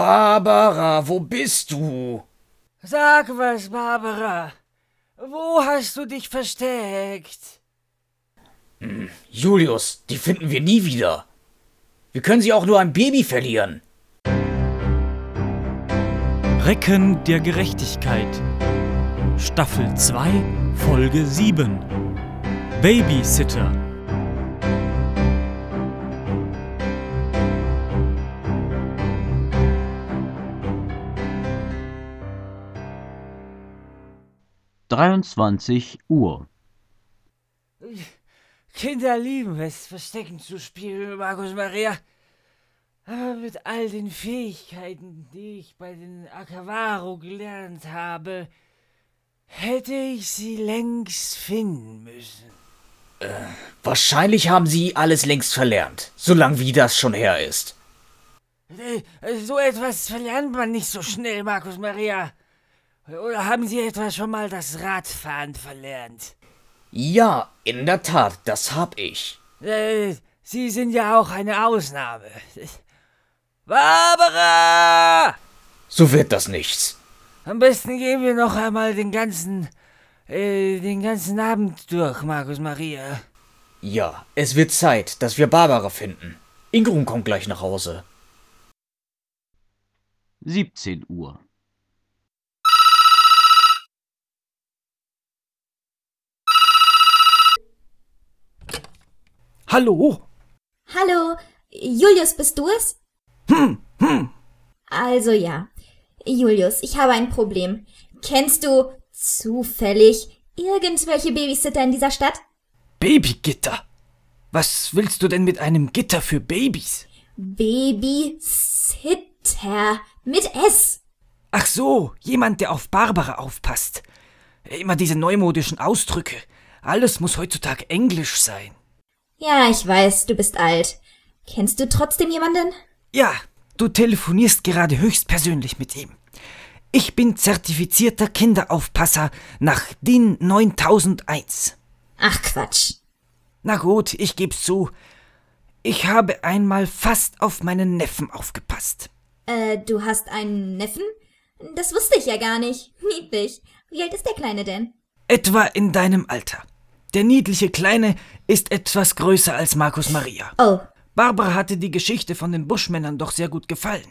Barbara, wo bist du? Sag was, Barbara. Wo hast du dich versteckt? Julius, die finden wir nie wieder. Wir können sie auch nur ein Baby verlieren. Recken der Gerechtigkeit. Staffel 2, Folge 7. Babysitter. Dreiundzwanzig Uhr. Kinder lieben es, Verstecken zu spielen, Markus Maria. Aber mit all den Fähigkeiten, die ich bei den Akavaro gelernt habe, hätte ich sie längst finden müssen. Wahrscheinlich haben sie alles längst verlernt, solange wie das schon her ist. Äh, So etwas verlernt man nicht so schnell, Markus Maria. Oder haben Sie etwa schon mal das Radfahren verlernt? Ja, in der Tat, das hab ich. Äh, Sie sind ja auch eine Ausnahme. Barbara! So wird das nichts. Am besten gehen wir noch einmal den ganzen, äh, den ganzen Abend durch, Markus Maria. Ja, es wird Zeit, dass wir Barbara finden. Ingrun kommt gleich nach Hause. Siebzehn Uhr. Hallo? Hallo, Julius, bist du es? Hm, hm. Also ja. Julius, ich habe ein Problem. Kennst du zufällig irgendwelche Babysitter in dieser Stadt? Babygitter. Was willst du denn mit einem Gitter für Babys? Babysitter mit S. Ach so, jemand, der auf Barbara aufpasst. Immer diese neumodischen Ausdrücke. Alles muss heutzutage Englisch sein. Ja, ich weiß, du bist alt. Kennst du trotzdem jemanden? Ja, du telefonierst gerade höchstpersönlich mit ihm. Ich bin zertifizierter Kinderaufpasser nach DIN 9001. Ach Quatsch. Na gut, ich geb's zu. Ich habe einmal fast auf meinen Neffen aufgepasst. Äh, du hast einen Neffen? Das wusste ich ja gar nicht. Niedlich. Wie alt ist der Kleine denn? Etwa in deinem Alter. Der niedliche Kleine ist etwas größer als Markus Maria. Oh, Barbara hatte die Geschichte von den Buschmännern doch sehr gut gefallen.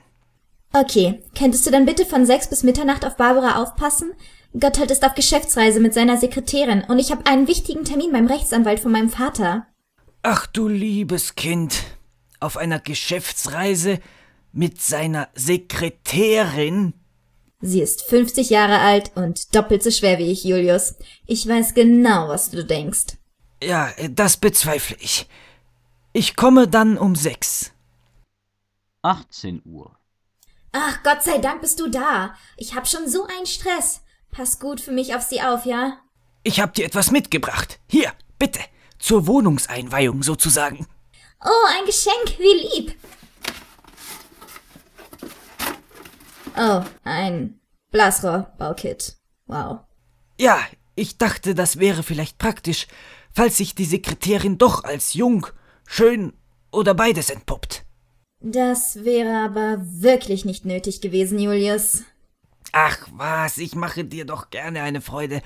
okay. Könntest du dann bitte von sechs bis Mitternacht auf Barbara aufpassen? Gotthold ist auf Geschäftsreise mit seiner Sekretärin und ich habe einen wichtigen Termin beim Rechtsanwalt von meinem Vater. Ach du liebes Kind, auf einer Geschäftsreise mit seiner Sekretärin? Sie ist 50 Jahre alt und doppelt so schwer wie ich, Julius. Ich weiß genau, was du denkst. Ja, das bezweifle ich. Ich komme dann um sechs. Achtzehn Uhr. Ach, Gott sei Dank bist du da. Ich hab schon so einen Stress. Pass gut für mich auf sie auf, ja? Ich hab dir etwas mitgebracht. Hier, bitte. Zur Wohnungseinweihung sozusagen. Oh, ein Geschenk, wie lieb. Oh, ein Blasrohrbau-Kit. Wow. Ja, ich dachte, das wäre vielleicht praktisch, falls sich die Sekretärin doch als jung, schön oder beides entpuppt. Das wäre aber wirklich nicht nötig gewesen, Julius. Ach was, ich mache dir doch gerne eine Freude.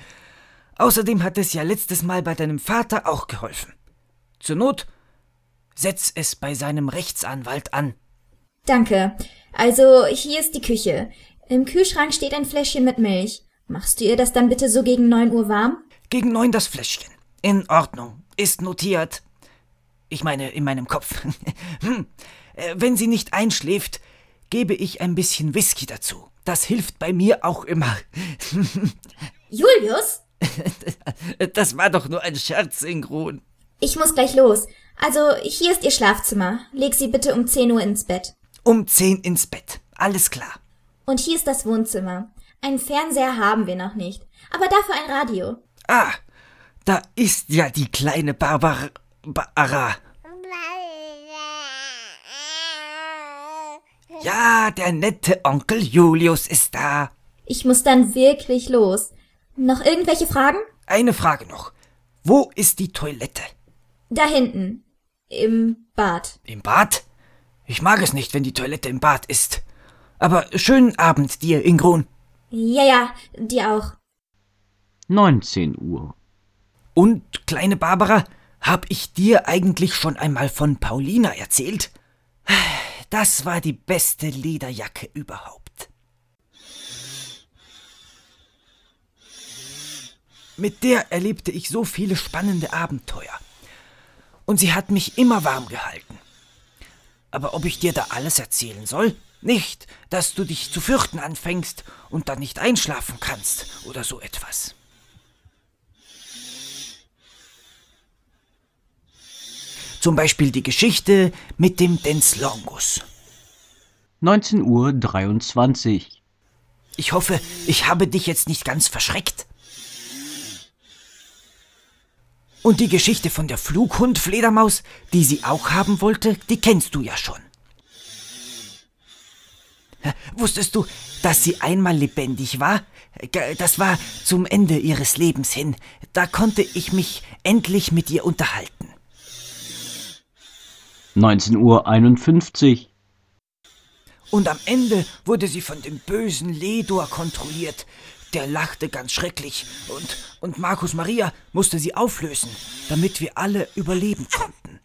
Außerdem hat es ja letztes Mal bei deinem Vater auch geholfen. Zur Not setz es bei seinem Rechtsanwalt an. Danke. Also, hier ist die Küche. Im Kühlschrank steht ein Fläschchen mit Milch. Machst du ihr das dann bitte so gegen neun Uhr warm? Gegen neun das Fläschchen. In Ordnung. Ist notiert. Ich meine, in meinem Kopf. Hm. Äh, Wenn sie nicht einschläft, gebe ich ein bisschen Whisky dazu. Das hilft bei mir auch immer. Julius? Das war doch nur ein Scherz, Ingrun. Ich muss gleich los. Also, hier ist ihr Schlafzimmer. Leg sie bitte um 10 Uhr ins Bett. Um zehn ins Bett. Alles klar. Und hier ist das Wohnzimmer. Einen Fernseher haben wir noch nicht, aber dafür ein Radio. Ah, da ist ja die kleine Barbara. Barbara. Ja, der nette Onkel Julius ist da. Ich muss dann wirklich los. Noch irgendwelche Fragen? Eine Frage noch. Wo ist die Toilette? Da hinten. Im Bad. Im Bad? Ich mag es nicht, wenn die Toilette im Bad ist. Aber schönen Abend dir, Ingrun. Ja, ja, dir auch. 19 Uhr. Und, kleine Barbara, hab ich dir eigentlich schon einmal von Paulina erzählt? Das war die beste Lederjacke überhaupt. Mit der erlebte ich so viele spannende Abenteuer. Und sie hat mich immer warm gehalten. Aber ob ich dir da alles erzählen soll? Nicht, dass du dich zu fürchten anfängst und dann nicht einschlafen kannst oder so etwas. Zum Beispiel die Geschichte mit dem Denslongus. 19 Uhr 23. Ich hoffe, ich habe dich jetzt nicht ganz verschreckt. Und die Geschichte von der Flughund-Fledermaus, die sie auch haben wollte, die kennst du ja schon. Wusstest du, dass sie einmal lebendig war? Das war zum Ende ihres Lebens hin. Da konnte ich mich endlich mit ihr unterhalten. 19 Uhr 51. Und am Ende wurde sie von dem bösen Ledor kontrolliert. Der lachte ganz schrecklich und, und Markus Maria musste sie auflösen, damit wir alle überleben konnten.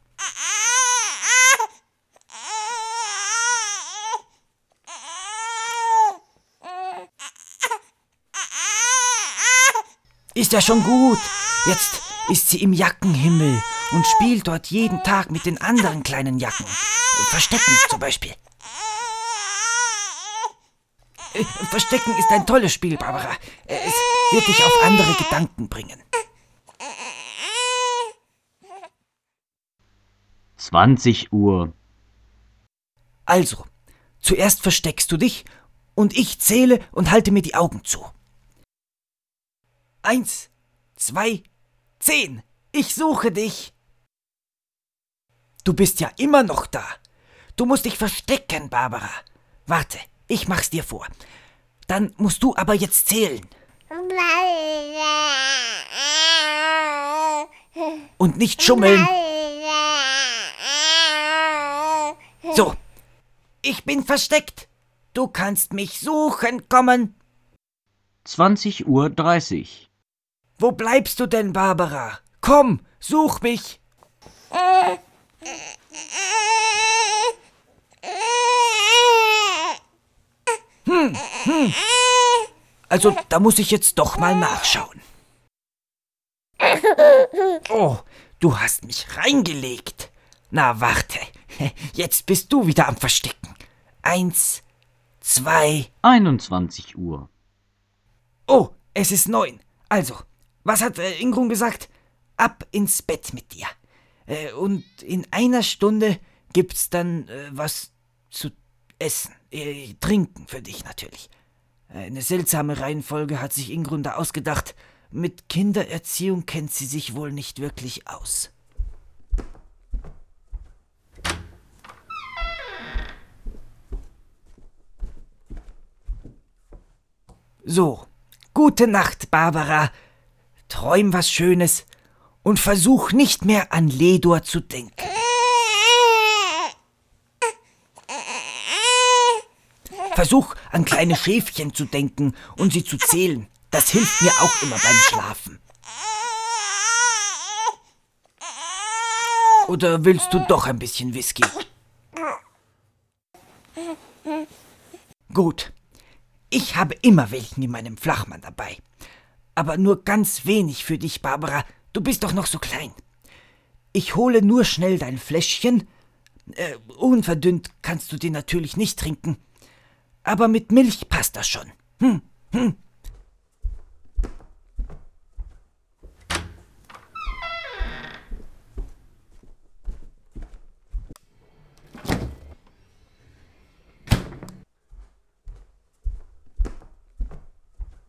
Ist ja schon gut. Jetzt ist sie im Jackenhimmel und spielt dort jeden Tag mit den anderen kleinen Jacken. Verstecken zum Beispiel. Verstecken ist ein tolles Spiel, Barbara. Es wird dich auf andere Gedanken bringen. 20 Uhr. Also, zuerst versteckst du dich und ich zähle und halte mir die Augen zu. Eins, zwei, zehn. Ich suche dich. Du bist ja immer noch da. Du musst dich verstecken, Barbara. Warte, ich mach's dir vor. Dann musst du aber jetzt zählen. Und nicht schummeln. So, ich bin versteckt. Du kannst mich suchen kommen. 20 Uhr 30. Wo bleibst du denn, Barbara? Komm, such mich. Hm, hm. Also, da muss ich jetzt doch mal nachschauen. Oh, du hast mich reingelegt. Na, warte. Jetzt bist du wieder am Verstecken. Eins, zwei. 21 Uhr. Oh, es ist neun. Also, was hat äh, Ingrun gesagt? Ab ins Bett mit dir. Äh, und in einer Stunde gibt's dann äh, was zu essen. Äh, trinken für dich natürlich. Eine seltsame Reihenfolge hat sich Ingrun da ausgedacht. Mit Kindererziehung kennt sie sich wohl nicht wirklich aus. So, gute Nacht, Barbara. Träum was Schönes und versuch nicht mehr an Ledor zu denken. Versuch an kleine Schäfchen zu denken und sie zu zählen. Das hilft mir auch immer beim Schlafen. Oder willst du doch ein bisschen Whisky? Gut. Ich habe immer welchen in meinem Flachmann dabei. Aber nur ganz wenig für dich, Barbara. Du bist doch noch so klein. Ich hole nur schnell dein Fläschchen. Äh, unverdünnt kannst du den natürlich nicht trinken. Aber mit Milch passt das schon. Hm, hm.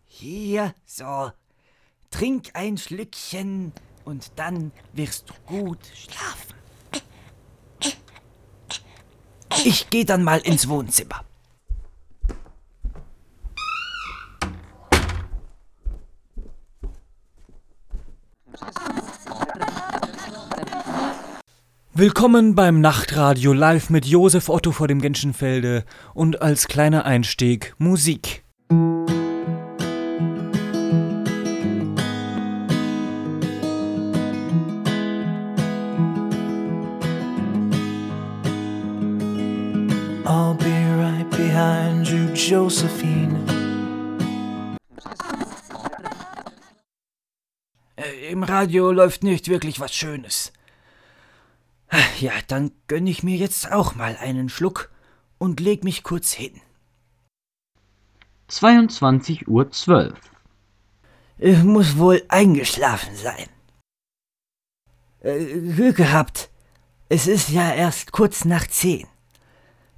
Hier, so. Trink ein Schlückchen und dann wirst du gut schlafen. Ich gehe dann mal ins Wohnzimmer. Willkommen beim Nachtradio live mit Josef Otto vor dem Genschenfelde und als kleiner Einstieg Musik. I'll be right behind you, Josephine. Äh, Im Radio läuft nicht wirklich was Schönes. Ja, dann gönn ich mir jetzt auch mal einen Schluck und leg mich kurz hin. 22 Uhr 12. Ich muss wohl eingeschlafen sein. Äh, Glück gehabt. Es ist ja erst kurz nach zehn.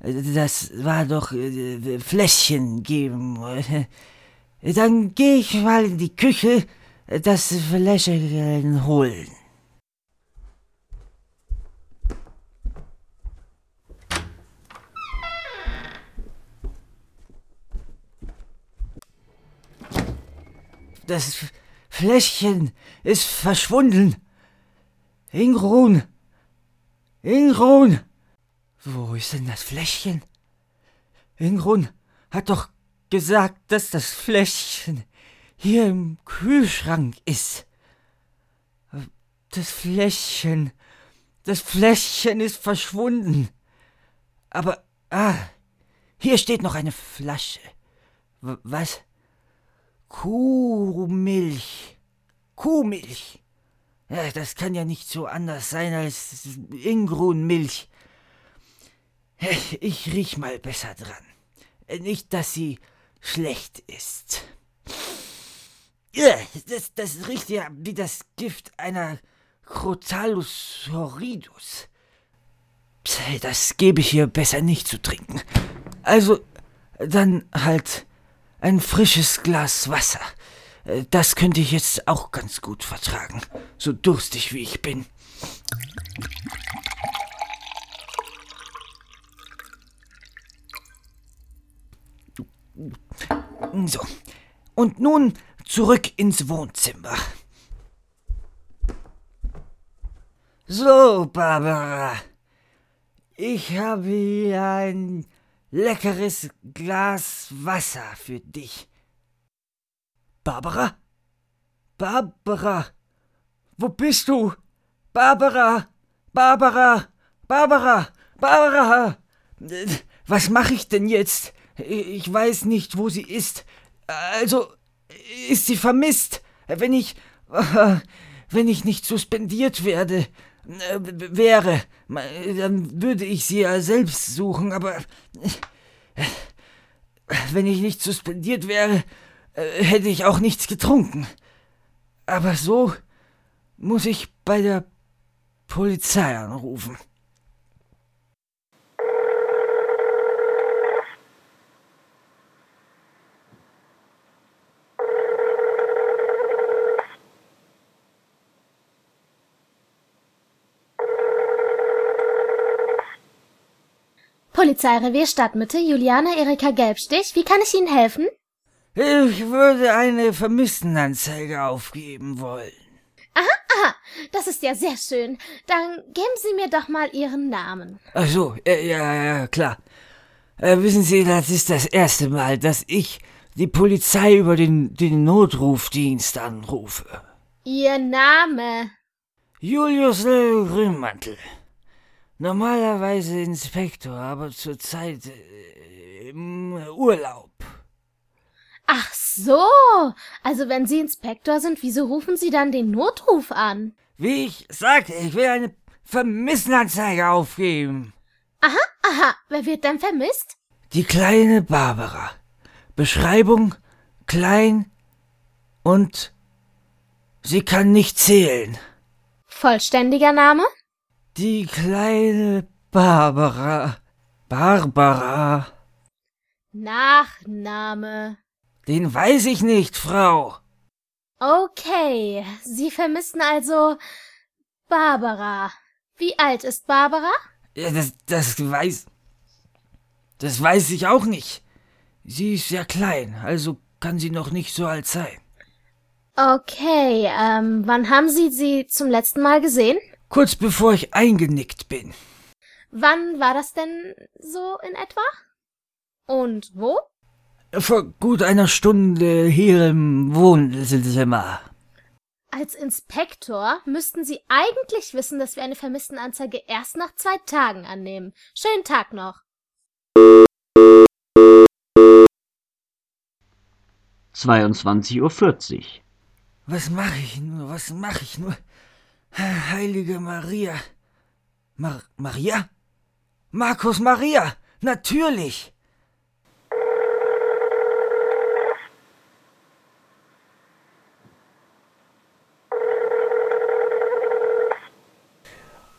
Äh, Das war doch äh, Fläschchen geben. Äh, Dann geh ich mal in die Küche äh, das Fläschchen holen. Das Fläschchen ist verschwunden. Ingrun. Ingrun. Wo ist denn das Fläschchen? Ingrun hat doch gesagt, dass das Fläschchen hier im Kühlschrank ist. Das Fläschchen. Das Fläschchen ist verschwunden. Aber, ah, hier steht noch eine Flasche. W was? Kuhmilch. Kuhmilch. Ja, das kann ja nicht so anders sein als Ingrunmilch. Ich riech mal besser dran. Nicht, dass sie schlecht ist. Das, das riecht ja wie das Gift einer Crotalus horridus. Das gebe ich ihr besser nicht zu trinken. Also, dann halt ein frisches Glas Wasser. Äh, Das könnte ich jetzt auch ganz gut vertragen, so durstig wie ich bin. So, und nun zurück ins Wohnzimmer. So, Barbara. Ich habe hier ein leckeres Glas Wasser für dich. Barbara? Barbara? Wo bist du? Barbara? Barbara? Barbara? Barbara? Was mache ich denn jetzt? Ich weiß nicht, wo sie ist. Also, ist sie vermisst? Wenn ich. Wenn ich nicht suspendiert werde. Äh, wäre, dann würde ich sie ja selbst suchen, aber. äh, Wenn ich nicht suspendiert wäre, äh, hätte ich auch nichts getrunken. Aber so muss ich bei der Polizei anrufen. Polizeirevier Stadtmitte, Juliane Erika Gelbstich. Wie kann ich Ihnen helfen? Ich würde eine Vermisstenanzeige aufgeben wollen. Aha, das ist ja sehr schön. Dann geben Sie mir doch mal Ihren Namen. Ach so, äh, ja, ja, klar. Äh, wissen Sie, das ist das erste Mal, dass ich die Polizei über den, den Notrufdienst anrufe. Ihr Name. Julius L. Grünmantel. Normalerweise Inspektor, aber zurzeit äh, im Urlaub. Ach so. Also wenn Sie Inspektor sind, wieso rufen Sie dann den Notruf an? Wie ich sagte, ich will eine Vermisstenanzeige aufgeben. Aha, aha. Wer wird denn vermisst? Die kleine Barbara. Beschreibung klein und sie kann nicht zählen. Vollständiger Name? Die kleine Barbara. Barbara. Nachname. Den weiß ich nicht, Frau. Okay, Sie vermissen also Barbara. Wie alt ist Barbara? Ja, das, das weiß. Das weiß ich auch nicht. Sie ist ja klein, also kann sie noch nicht so alt sein. Okay, ähm, wann haben Sie sie zum letzten Mal gesehen? Kurz bevor ich eingenickt bin. Wann war das denn so in etwa? Und wo? Vor gut einer Stunde hier im Wohnzimmer. Als Inspektor müssten Sie eigentlich wissen, dass wir eine Vermisstenanzeige erst nach zwei Tagen annehmen. Schönen Tag noch. Zweiundzwanzig Uhr. vierzig. Was mache ich nur? Was mache ich nur? Heilige Maria. Mar Maria? Markus Maria! Natürlich!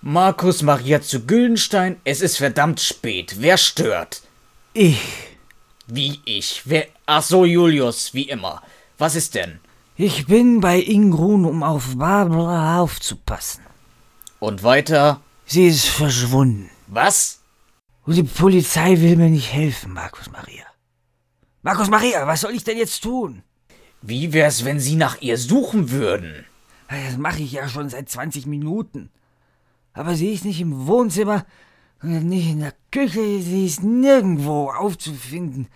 Markus Maria zu Güldenstein, es ist verdammt spät. Wer stört? Ich. Wie ich? Wer? Ach so, Julius, wie immer. Was ist denn? Ich bin bei Ingrun, um auf Barbara aufzupassen. Und weiter? Sie ist verschwunden. Was? Und die Polizei will mir nicht helfen, Markus Maria. Markus Maria, was soll ich denn jetzt tun? Wie wär's, wenn Sie nach ihr suchen würden? Das mache ich ja schon seit 20 Minuten. Aber sie ist nicht im Wohnzimmer, nicht in der Küche, sie ist nirgendwo aufzufinden.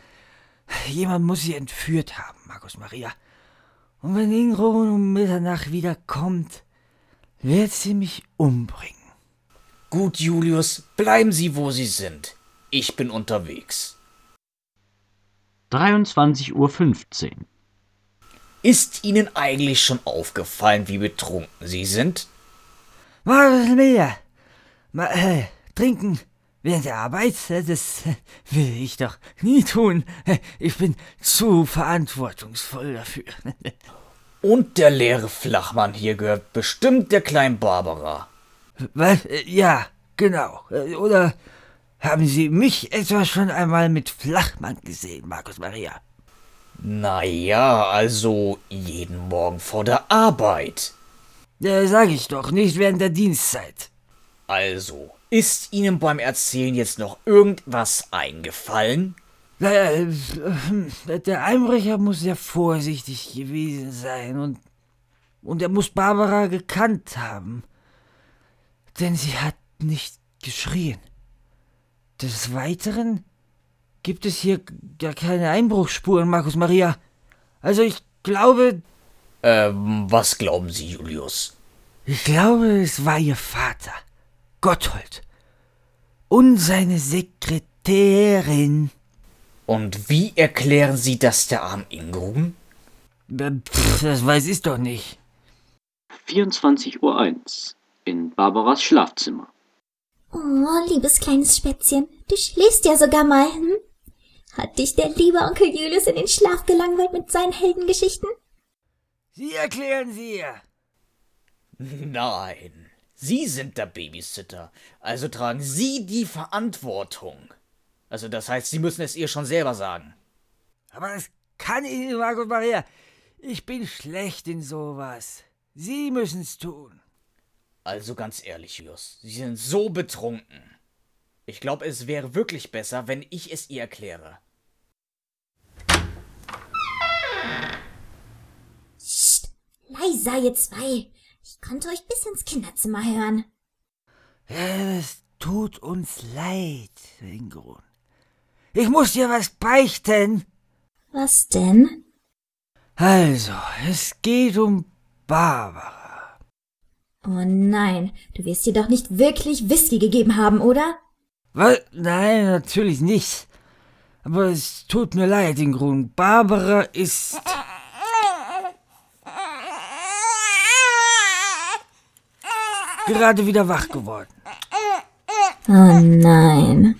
Jemand muss sie entführt haben, Markus Maria. Und wenn Ingrun um Mitternacht wiederkommt, wird sie mich umbringen. Gut, Julius, bleiben Sie, wo Sie sind. Ich bin unterwegs. Dreiundzwanzig Uhr. fünfzehn. Ist Ihnen eigentlich schon aufgefallen, wie betrunken Sie sind? Markus Maria, ma, äh, trinken während der Arbeit, äh, das äh, will ich doch nie tun. Ich bin zu verantwortungsvoll dafür. Und der leere Flachmann hier gehört bestimmt der kleinen Barbara. Was? Äh, Ja, genau. Äh, Oder haben Sie mich etwa schon einmal mit Flachmann gesehen, Markus Maria? Na ja, also jeden Morgen vor der Arbeit. Ja, sag ich doch, nicht während der Dienstzeit. Also, ist Ihnen beim Erzählen jetzt noch irgendwas eingefallen? Naja, äh, der Einbrecher muss ja vorsichtig gewesen sein und, und er muss Barbara gekannt haben. Denn sie hat nicht geschrien. Des Weiteren gibt es hier gar keine Einbruchsspuren, Markus Maria. Also ich glaube, Ähm, was glauben Sie, Julius? ich glaube, es war ihr Vater, Gotthold. Und seine Sekretärin. Und wie erklären Sie das der armen Ingrun? Äh, Pff, das weiß ich doch nicht. 24 Uhr 1 in Barbaras Schlafzimmer. Oh, liebes kleines Spätzchen, du schläfst ja sogar mal, hm? Hat dich der liebe Onkel Julius in den Schlaf gelangweilt mit seinen Heldengeschichten? Sie erklären sie ihr. Nein, Sie sind der Babysitter, also tragen Sie die Verantwortung. Also das heißt, Sie müssen es ihr schon selber sagen. Aber das kann ich nicht, Markus Maria. Ich bin schlecht in sowas. Sie müssen's tun. Also ganz ehrlich, Julius, Sie sind so betrunken. Ich glaube, es wäre wirklich besser, wenn ich es ihr erkläre. Psst, leiser, ihr zwei. Ich konnte euch bis ins Kinderzimmer hören. Es tut uns leid, Ingrun. Ich muss dir was beichten. Was denn? Also, es geht um Barbara. Oh nein, du wirst dir doch nicht wirklich Whisky gegeben haben, oder? Was? Nein, natürlich nicht. Aber es tut mir leid, Ingrun. Barbara ist. Gerade wieder wach geworden. Oh nein.